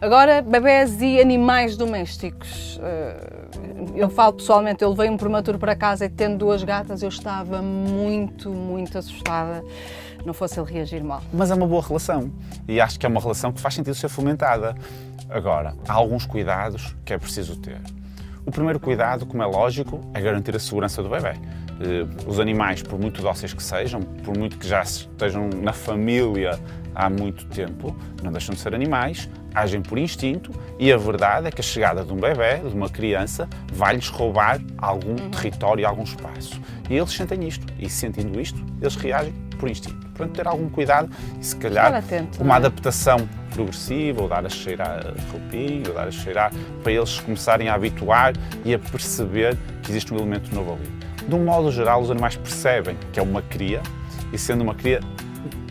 Agora, bebés e animais domésticos. Uh, eu falo pessoalmente, eu levei um prematuro para casa e tendo duas gatas, eu estava muito, muito assustada. Não fosse ele reagir mal. Mas é uma boa relação e acho que é uma relação que faz sentido ser fomentada. Agora, há alguns cuidados que é preciso ter. O primeiro cuidado, como é lógico, é garantir a segurança do bebê. Eh, os animais, por muito dóceis que sejam, por muito que já estejam na família há muito tempo, não deixam de ser animais, agem por instinto e a verdade é que a chegada de um bebê, de uma criança, vai-lhes roubar algum uhum. território, algum espaço. E eles sentem isto, e sentindo isto, eles reagem por instinto. Portanto, ter algum cuidado e se calhar atento, uma é? adaptação progressiva, ou dar a cheirar roupinho, ou dar a cheirar, para eles começarem a habituar e a perceber que existe um elemento novo ali. De um modo geral, os animais percebem que é uma cria, e sendo uma cria,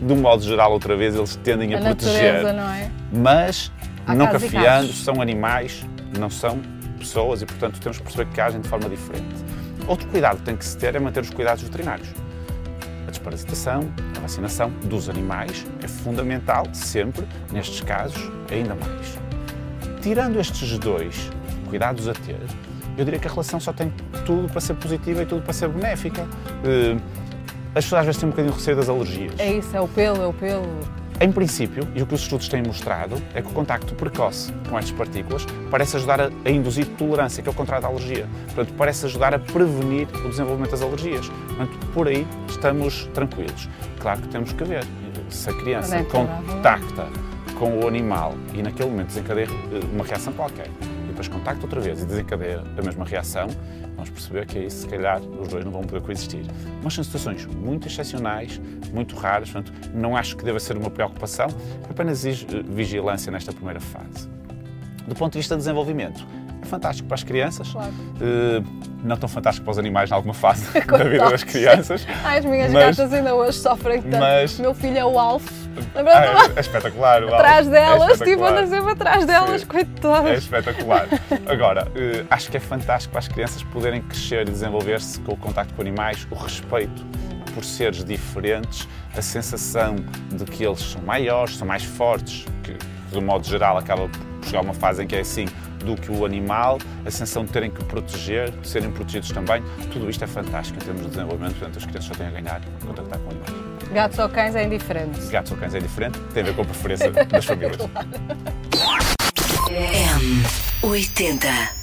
de um modo geral, outra vez, eles tendem a, a proteger. Natureza, não é? Mas, não cafiando, são animais, não são pessoas e, portanto, temos que perceber que agem de forma diferente. Outro cuidado que tem que se ter é manter os cuidados veterinários. A desparasitação, a vacinação dos animais é fundamental, sempre, nestes casos, ainda mais. Tirando estes dois cuidados a ter, eu diria que a relação só tem tudo para ser positiva e tudo para ser benéfica. Eh, as pessoas às vezes têm um bocadinho de receio das alergias. É isso, é o pelo, é o pelo. Em princípio, e o que os estudos têm mostrado, é que o contacto precoce com estas partículas parece ajudar a, a induzir tolerância, que é o contrário da alergia. Portanto, parece ajudar a prevenir o desenvolvimento das alergias. Portanto, por aí estamos tranquilos. Claro que temos que ver se a criança é contacta com o animal e naquele momento desencadeia eh, uma reação qualquer depois contacta outra vez e desencadeia a mesma reação, vamos perceber que aí se calhar os dois não vão poder coexistir. Mas são situações muito excepcionais, muito raras, portanto não acho que deva ser uma preocupação, apenas exige eh, vigilância nesta primeira fase. Do ponto de vista de desenvolvimento, é fantástico para as crianças, claro. uh, não tão fantástico para os animais em alguma fase da vida das crianças. Ai, as minhas mas, gatas ainda hoje sofrem tanto. Mas, Meu filho é o Alf. Ah, é, é, espetacular. Atrás Alf, delas, é tipo, anda sempre atrás delas, coitadas. É espetacular. Agora, uh, acho que é fantástico para as crianças poderem crescer e desenvolver-se com o contacto com animais, o respeito por seres diferentes, a sensação de que eles são maiores, são mais fortes, que de modo geral acaba por chegar a uma fase em que é assim, do que o animal, a sensação de terem que proteger, de serem protegidos também, tudo isto é fantástico em termos de desenvolvimento, portanto as crianças só têm a ganhar contactar com animais. Gatos ou cães é indiferente? Gatos ou cães é indiferente, tem a ver com a preferência das famílias. M80